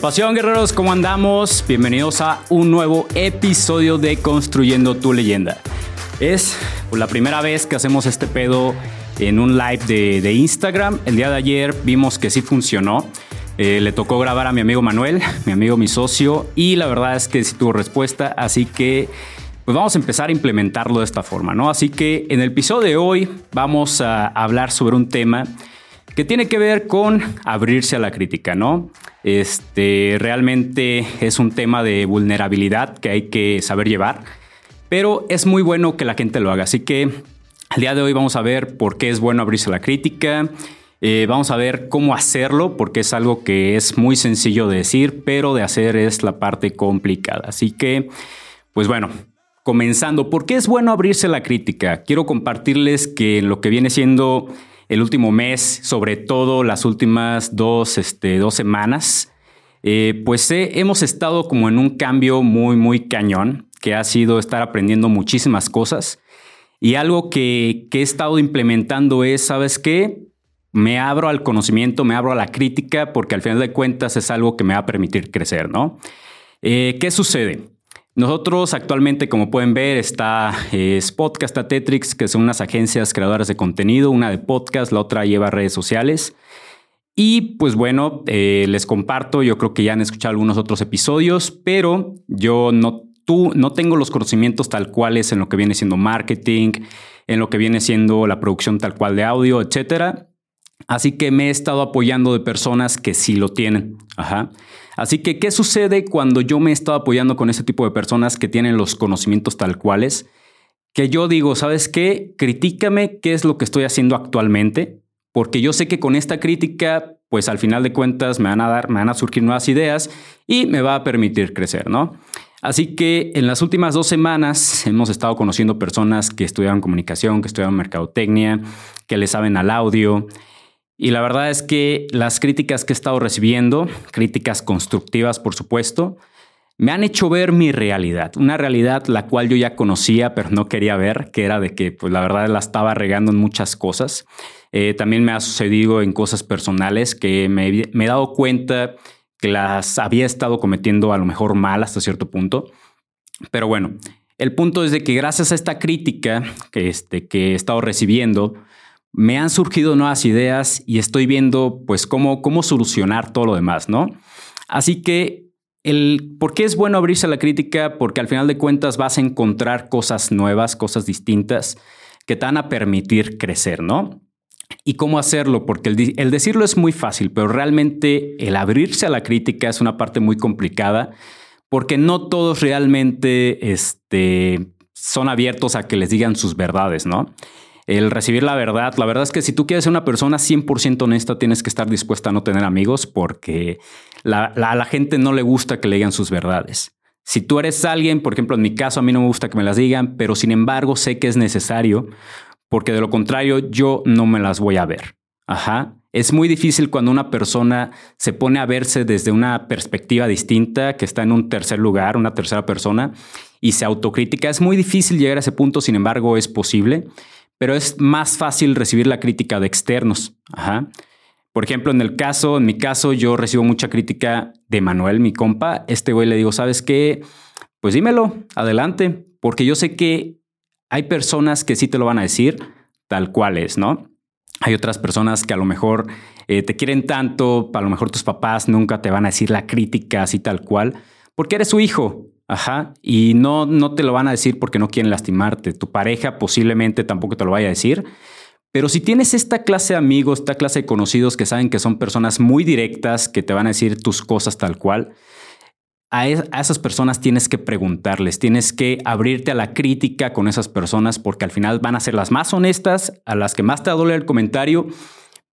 ¿Qué pasión, guerreros? ¿Cómo andamos? Bienvenidos a un nuevo episodio de Construyendo tu leyenda. Es la primera vez que hacemos este pedo en un live de, Instagram. El día de ayer vimos que sí funcionó. Eh, le tocó grabar a mi amigo Manuel, mi amigo, mi socio, y la verdad es que sí tuvo respuesta, así que pues vamos a empezar a implementarlo de esta forma, ¿no? Así que en el episodio de hoy vamos a hablar sobre un tema que tiene que ver con abrirse a la crítica, ¿no? Este realmente es un tema de vulnerabilidad que hay que saber llevar, pero es muy bueno que la gente lo haga. Así que el día de hoy vamos a ver por qué es bueno abrirse a la crítica. Eh, vamos a ver cómo hacerlo, porque es algo que es muy sencillo de decir, pero de hacer es la parte complicada. Así que, pues bueno, comenzando, ¿por qué es bueno abrirse la crítica? Quiero compartirles que lo que viene siendo el último mes, sobre todo las últimas dos, este, dos semanas, eh, pues hemos estado como en un cambio muy, muy cañón, que ha sido estar aprendiendo muchísimas cosas. Y algo que, he estado implementando es, ¿sabes qué? Me abro al conocimiento, me abro a la crítica, porque al final de cuentas es algo que me va a permitir crecer, ¿no? Eh, ¿Qué sucede? Nosotros actualmente, como pueden ver, está eh, a Tetrix, que son unas agencias creadoras de contenido, una de podcast, la otra lleva redes sociales. Y pues bueno, eh, les comparto, yo creo que ya han escuchado algunos otros episodios, pero yo no, tú, no tengo los conocimientos tal cuales en lo que viene siendo marketing, en lo que viene siendo la producción tal cual de audio, etcétera. Así que me he estado apoyando de personas que sí lo tienen. Ajá. Así que, ¿qué sucede cuando yo me he estado apoyando con ese tipo de personas que tienen los conocimientos tal cuales? Que yo digo, ¿sabes qué? Critícame qué es lo que estoy haciendo actualmente, porque yo sé que con esta crítica, pues al final de cuentas me van a dar, me van a surgir nuevas ideas y me va a permitir crecer, ¿no? Así que en las últimas dos semanas hemos estado conociendo personas que estudiaron comunicación, que estudiaron mercadotecnia, que le saben al audio, y la verdad es que las críticas que he estado recibiendo, críticas constructivas por supuesto, me han hecho ver mi realidad, una realidad la cual yo ya conocía pero no quería ver, que era de que pues la verdad la estaba regando en muchas cosas. Eh, también me ha sucedido en cosas personales que me, he dado cuenta que las había estado cometiendo a lo mejor mal hasta cierto punto. Pero bueno, el punto es de que gracias a esta crítica que, este, que he estado recibiendo, me han surgido nuevas ideas y estoy viendo pues cómo, cómo solucionar todo lo demás, ¿no? Así que el, ¿por qué es bueno abrirse a la crítica? Porque al final de cuentas vas a encontrar cosas nuevas, cosas distintas que te van a permitir crecer, ¿no? ¿Y cómo hacerlo? Porque el, el decirlo es muy fácil, pero realmente el abrirse a la crítica es una parte muy complicada porque no todos realmente este, son abiertos a que les digan sus verdades, ¿no? El recibir la verdad. La verdad es que si tú quieres ser una persona 100% honesta, tienes que estar dispuesta a no tener amigos porque a la gente no le gusta que le digan sus verdades. Si tú eres alguien, por ejemplo, en mi caso, a mí no me gusta que me las digan, pero sin embargo sé que es necesario porque de lo contrario yo no me las voy a ver. Ajá. Es muy difícil cuando una persona se pone a verse desde una perspectiva distinta, que está en un tercer lugar, una tercera persona, y se autocrítica. Es muy difícil llegar a ese punto, sin embargo, es posible pero es más fácil recibir la crítica de externos. Por ejemplo, en el caso, en mi caso, yo recibo mucha crítica de Manuel, mi compa. Este güey le digo, ¿sabes qué? Pues dímelo, adelante, porque yo sé que hay personas que sí te lo van a decir tal cual es, ¿no? Hay otras personas que a lo mejor eh, te quieren tanto, a lo mejor tus papás nunca te van a decir la crítica así tal cual, porque eres su hijo, Ajá. Y no, no te lo van a decir porque no quieren lastimarte. Tu pareja posiblemente tampoco te lo vaya a decir. Pero si tienes esta clase de amigos, esta clase de conocidos que saben que son personas muy directas, que te van a decir tus cosas tal cual, a, a, esas personas tienes que preguntarles, tienes que abrirte a la crítica con esas personas porque al final van a ser las más honestas, a las que más te va el comentario,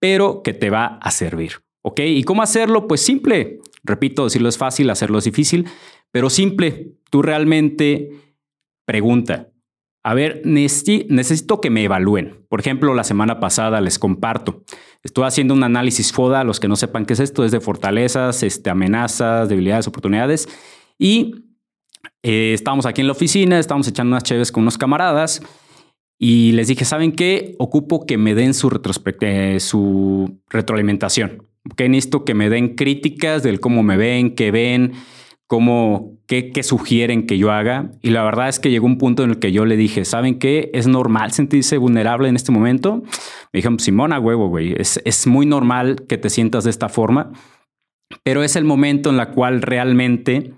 pero que te va a servir. ¿Ok? ¿Y cómo hacerlo? Pues simple. Repito, decirlo es fácil, hacerlo es difícil. Pero simple, tú realmente pregunta. A ver, necesito que me evalúen. Por ejemplo, la semana pasada les comparto. Estuve haciendo un análisis FODA. Los que no sepan qué es esto, es de fortalezas, este, amenazas, debilidades, oportunidades. Y eh, estábamos aquí en la oficina, estábamos echando unas chéves con unos camaradas. Y les dije, ¿saben qué? Ocupo que me den su, eh, retroalimentación. que necesito que me den críticas del cómo me ven, qué ven, cómo, qué, qué, sugieren que yo haga. Y la verdad es que llegó un punto en el que yo le dije, ¿saben qué? ¿Es normal sentirse vulnerable en este momento? Me dijeron, Simona, huevo, güey, es, es muy normal que te sientas de esta forma, pero es el momento en el cual realmente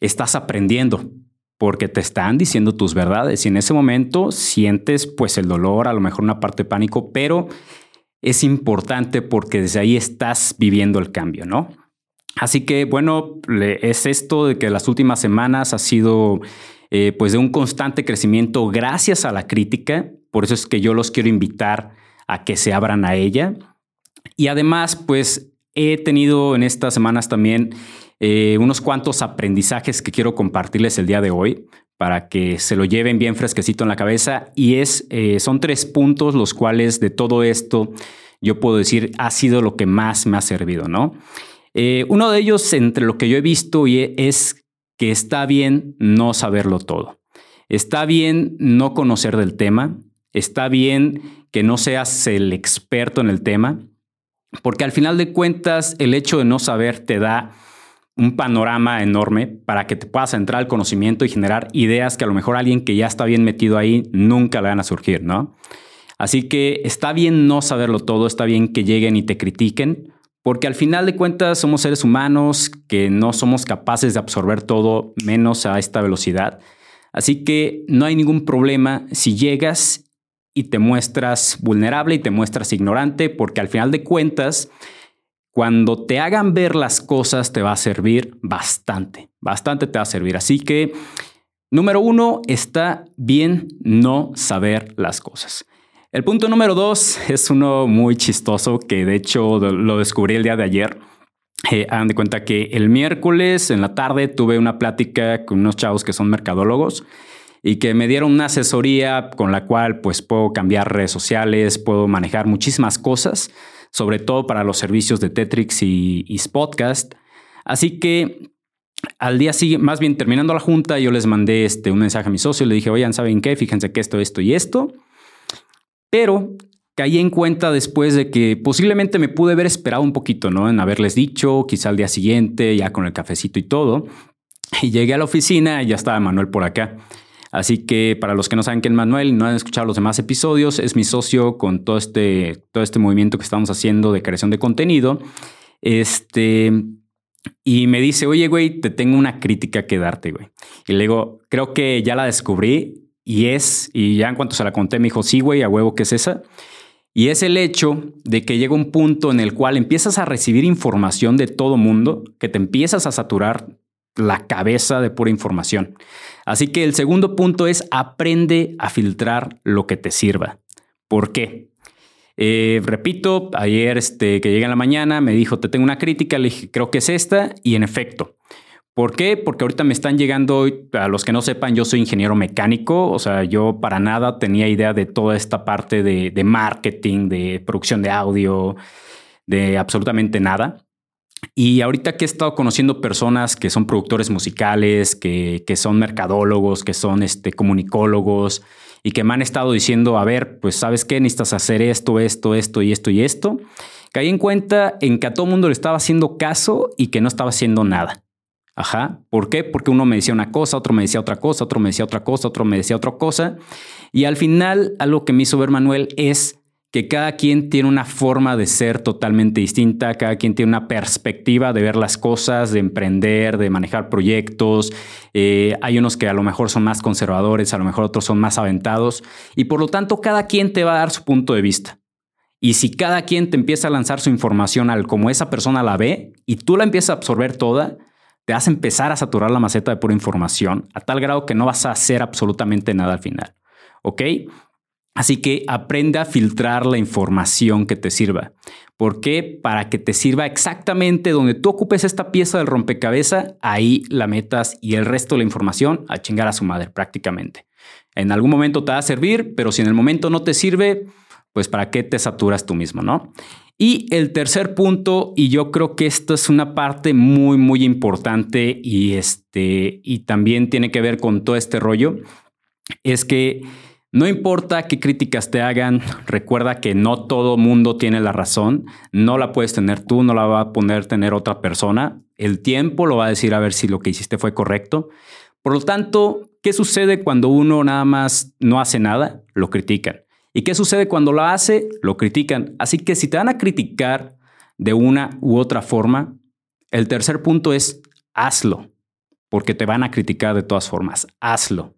estás aprendiendo porque te están diciendo tus verdades y en ese momento sientes pues el dolor, a lo mejor una parte de pánico, pero es importante porque desde ahí estás viviendo el cambio, ¿no? Así que bueno, es esto de que las últimas semanas ha sido eh, pues de un constante crecimiento gracias a la crítica. Por eso es que yo los quiero invitar a que se abran a ella. Y además, pues he tenido en estas semanas también eh, unos cuantos aprendizajes que quiero compartirles el día de hoy para que se lo lleven bien fresquecito en la cabeza. Y es, eh, son tres puntos los cuales de todo esto yo puedo decir ha sido lo que más me ha servido, ¿no? Eh, uno de ellos, entre lo que yo he visto, y es que está bien no saberlo todo. Está bien no conocer del tema. Está bien que no seas el experto en el tema. Porque al final de cuentas, el hecho de no saber te da un panorama enorme para que te puedas entrar al conocimiento y generar ideas que a lo mejor alguien que ya está bien metido ahí nunca le van a surgir, ¿no? Así que está bien no saberlo todo, está bien que lleguen y te critiquen, porque al final de cuentas somos seres humanos que no somos capaces de absorber todo menos a esta velocidad. Así que no hay ningún problema si llegas y te muestras vulnerable y te muestras ignorante, porque al final de cuentas, cuando te hagan ver las cosas te va a servir bastante, bastante te va a servir. Así que, número uno, está bien no saber las cosas. El punto número dos es uno muy chistoso que de hecho lo descubrí el día de ayer. Eh, hagan de cuenta que el miércoles en la tarde tuve una plática con unos chavos que son mercadólogos y que me dieron una asesoría con la cual pues puedo cambiar redes sociales, puedo manejar muchísimas cosas, sobre todo para los servicios de Tetrix y, y Spotcast. Así que al día siguiente, más bien terminando la junta, yo les mandé este, un mensaje a mi socio y le dije, oigan, ¿saben qué? Fíjense que esto, esto y esto. Pero caí en cuenta después de que posiblemente me pude haber esperado un poquito, ¿no? En haberles dicho, quizá al día siguiente, ya con el cafecito y todo. Y llegué a la oficina y ya estaba Manuel por acá. Así que para los que no saben quién es Manuel no han escuchado los demás episodios, es mi socio con todo este, todo este movimiento que estamos haciendo de creación de contenido. Este, y me dice, oye, güey, te tengo una crítica que darte, güey. Y le digo, creo que ya la descubrí y es, y ya en cuanto se la conté, me dijo, sí, güey, a huevo que es esa. Y es el hecho de que llega un punto en el cual empiezas a recibir información de todo mundo, que te empiezas a saturar la cabeza de pura información. Así que el segundo punto es aprende a filtrar lo que te sirva. ¿Por qué? Eh, repito, ayer este, que llegué en la mañana me dijo, te tengo una crítica, le dije, creo que es esta, y en efecto, ¿Por qué? Porque ahorita me están llegando, a los que no sepan, yo soy ingeniero mecánico, o sea, yo para nada tenía idea de toda esta parte de, marketing, de producción de audio, de absolutamente nada. Y ahorita que he estado conociendo personas que son productores musicales, que, son mercadólogos, que son este, comunicólogos y que me han estado diciendo, a ver, pues sabes qué, necesitas hacer esto, esto, esto y esto y esto, caí en cuenta en que a todo mundo le estaba haciendo caso y que no estaba haciendo nada. Ajá. ¿Por qué? Porque uno me decía una cosa, otro me decía otra cosa, otro me decía otra cosa, otro me decía otra cosa. Y al final, algo que me hizo ver Manuel es que cada quien tiene una forma de ser totalmente distinta, cada quien tiene una perspectiva de ver las cosas, de emprender, de manejar proyectos. Eh, hay unos que a lo mejor son más conservadores, a lo mejor otros son más aventados. Y por lo tanto, cada quien te va a dar su punto de vista. Y si cada quien te empieza a lanzar su información al como esa persona la ve y tú la empiezas a absorber toda, te vas a empezar a saturar la maceta de pura información a tal grado que no vas a hacer absolutamente nada al final. ¿Ok? Así que aprende a filtrar la información que te sirva. ¿Por qué? Para que te sirva exactamente donde tú ocupes esta pieza del rompecabezas, ahí la metas y el resto de la información a chingar a su madre prácticamente. En algún momento te va a servir, pero si en el momento no te sirve, pues para qué te saturas tú mismo, ¿no? Y el tercer punto, y yo creo que esto es una parte muy, muy importante y, este, y también tiene que ver con todo este rollo, es que No importa qué críticas te hagan, recuerda que no todo mundo tiene la razón, no la puedes tener tú, no la va a poder tener otra persona. El tiempo lo va a decir a ver si lo que hiciste fue correcto. Por lo tanto, ¿qué sucede cuando uno nada más no hace nada? Lo critican. ¿Y qué sucede cuando lo hace? Lo critican. Así que si te van a criticar de una u otra forma, el tercer punto es hazlo, porque te van a criticar de todas formas. Hazlo.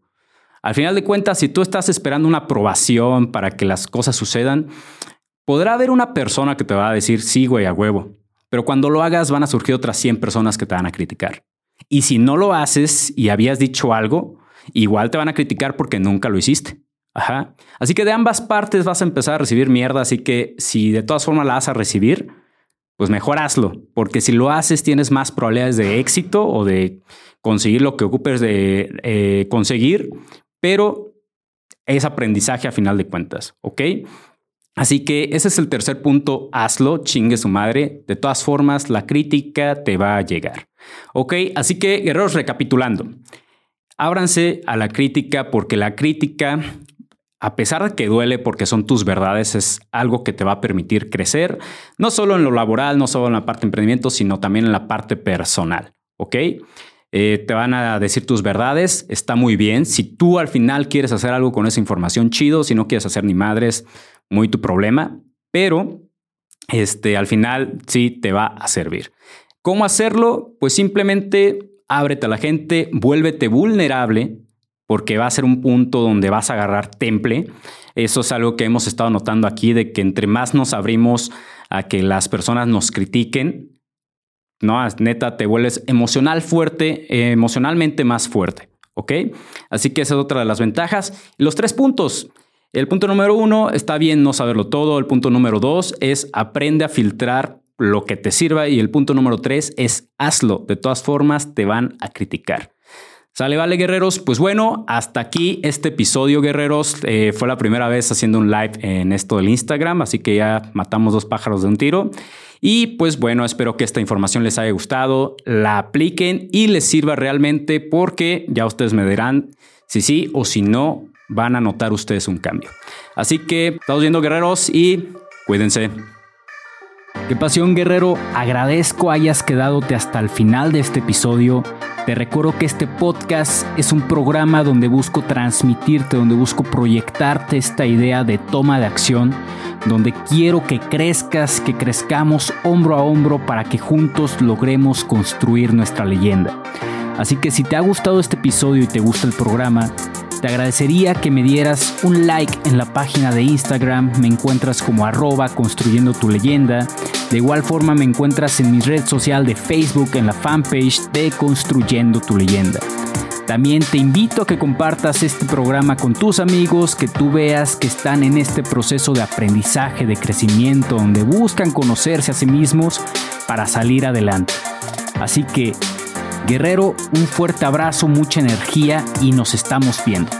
Al final de cuentas, si tú estás esperando una aprobación para que las cosas sucedan, podrá haber una persona que te va a decir, sí, güey, a huevo. Pero cuando lo hagas van a surgir otras 100 personas que te van a criticar. Y si no lo haces y habías dicho algo, igual te van a criticar porque nunca lo hiciste. Ajá. Así que de ambas partes vas a empezar a recibir mierda, así que si de todas formas la vas a recibir, pues mejor hazlo, porque si lo haces tienes más probabilidades de éxito o de conseguir lo que ocupes de eh, conseguir, pero es aprendizaje a final de cuentas, ¿ok? Así que ese es el tercer punto, hazlo, chingue su madre. De todas formas, la crítica te va a llegar. ¿Ok? Así que, guerreros, recapitulando. Ábranse a la crítica porque la crítica, a pesar de que duele porque son tus verdades, es algo que te va a permitir crecer, no solo en lo laboral, no solo en la parte de emprendimiento, sino también en la parte personal. ¿Ok? Eh, te van a decir tus verdades, está muy bien. Si tú al final quieres hacer algo con esa información, chido. Si no quieres hacer ni madres, muy tu problema. Pero este, al final sí te va a servir. ¿Cómo hacerlo? Pues simplemente ábrete a la gente, vuélvete vulnerable, porque va a ser un punto donde vas a agarrar temple. Eso es algo que hemos estado notando aquí, de que entre más nos abrimos a que las personas nos critiquen, no, neta, te vuelves emocional fuerte, emocionalmente más fuerte. ¿Ok? Así que esa es otra de las ventajas. Los tres puntos. El punto número uno, está bien no saberlo todo. El punto número dos es aprende a filtrar lo que te sirva. Y el punto número tres es hazlo. De todas formas, te van a criticar. Sale, vale, guerreros. Pues bueno, hasta aquí este episodio, guerreros. Eh, fue la primera vez haciendo un live en esto del Instagram, así que ya matamos dos pájaros de un tiro. Y pues bueno, espero que esta información les haya gustado, la apliquen y les sirva realmente porque ya ustedes me dirán si sí o si no van a notar ustedes un cambio. Así que estamos viendo guerreros y cuídense. Qué pasión guerrero, agradezco hayas quedadote hasta el final de este episodio. Te recuerdo que este podcast es un programa donde busco transmitirte, donde busco proyectarte esta idea de toma de acción, donde quiero que crezcas, que crezcamos hombro a hombro para que juntos logremos construir nuestra leyenda. Así que si te ha gustado este episodio y te gusta el programa, te agradecería que me dieras un like en la página de Instagram, me encuentras como arroba construyendo tu leyenda. De igual forma me encuentras en mi red social de Facebook en la fanpage de Construyendo tu leyenda. También te invito a que compartas este programa con tus amigos, que tú veas que están en este proceso de aprendizaje, de crecimiento, donde buscan conocerse a sí mismos para salir adelante. Así que Guerrero, un fuerte abrazo, mucha energía y nos estamos viendo.